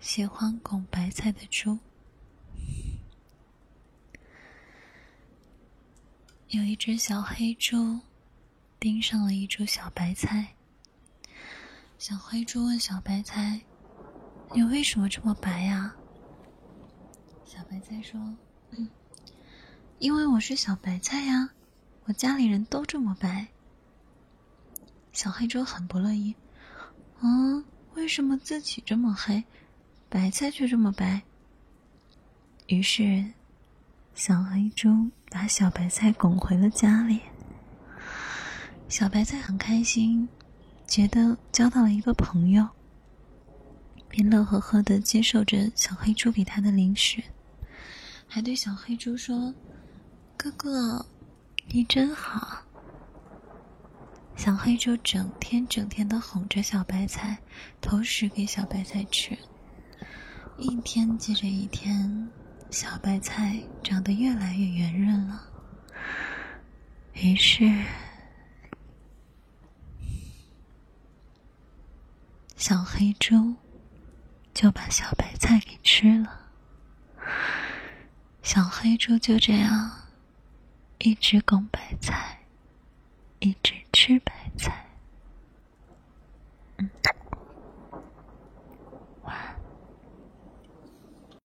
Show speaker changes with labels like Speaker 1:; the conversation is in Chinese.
Speaker 1: 喜欢拱白菜的猪。有一只小黑猪盯上了一株小白菜。小黑猪问小白菜：“你为什么这么白呀？”小白菜说：“因为我是小白菜呀，我家里人都这么白。”小黑猪很不乐意：“嗯，为什么自己这么黑，白菜却这么白？”于是，小黑猪把小白菜拱回了家里。小白菜很开心。觉得交到了一个朋友，便乐呵呵的接受着小黑猪给他的零食，还对小黑猪说：“哥哥，你真好。”小黑猪整天整天的哄着小白菜，投食给小白菜吃。一天接着一天，小白菜长得越来越圆润了。于是。小黑猪就把小白菜给吃了。小黑猪就这样一直拱白菜。